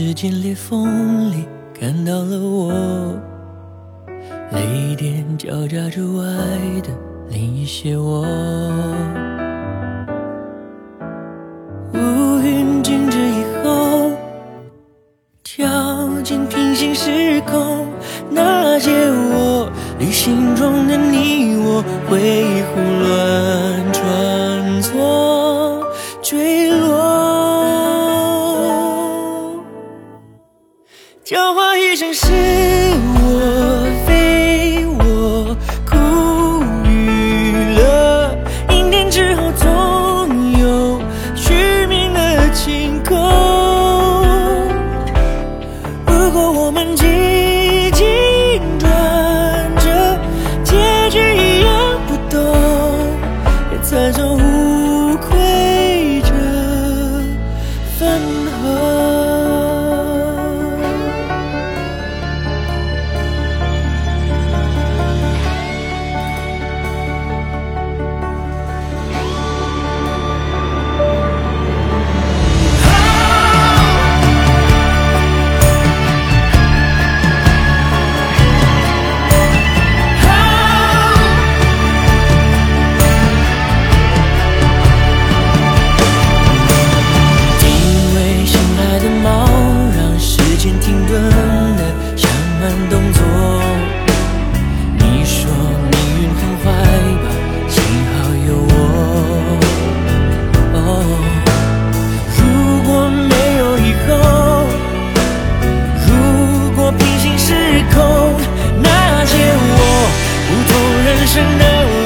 时间裂缝里看到了我，泪点交加之外的另一些我。乌云静止以后，跳进平行时空，那些我旅行中的你我，回忆胡乱交换一生是我非我，苦与乐，阴天之后总有虚名的晴空。如果我们几经转折，结局一样不同，也才算无愧这分合。同人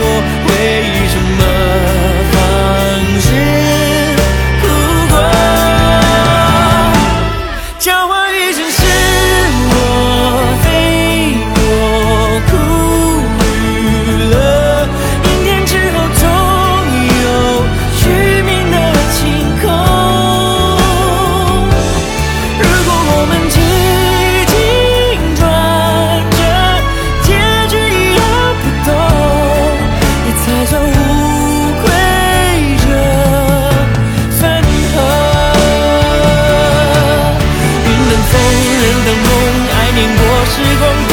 风冷的梦，爱念过时光，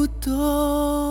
不懂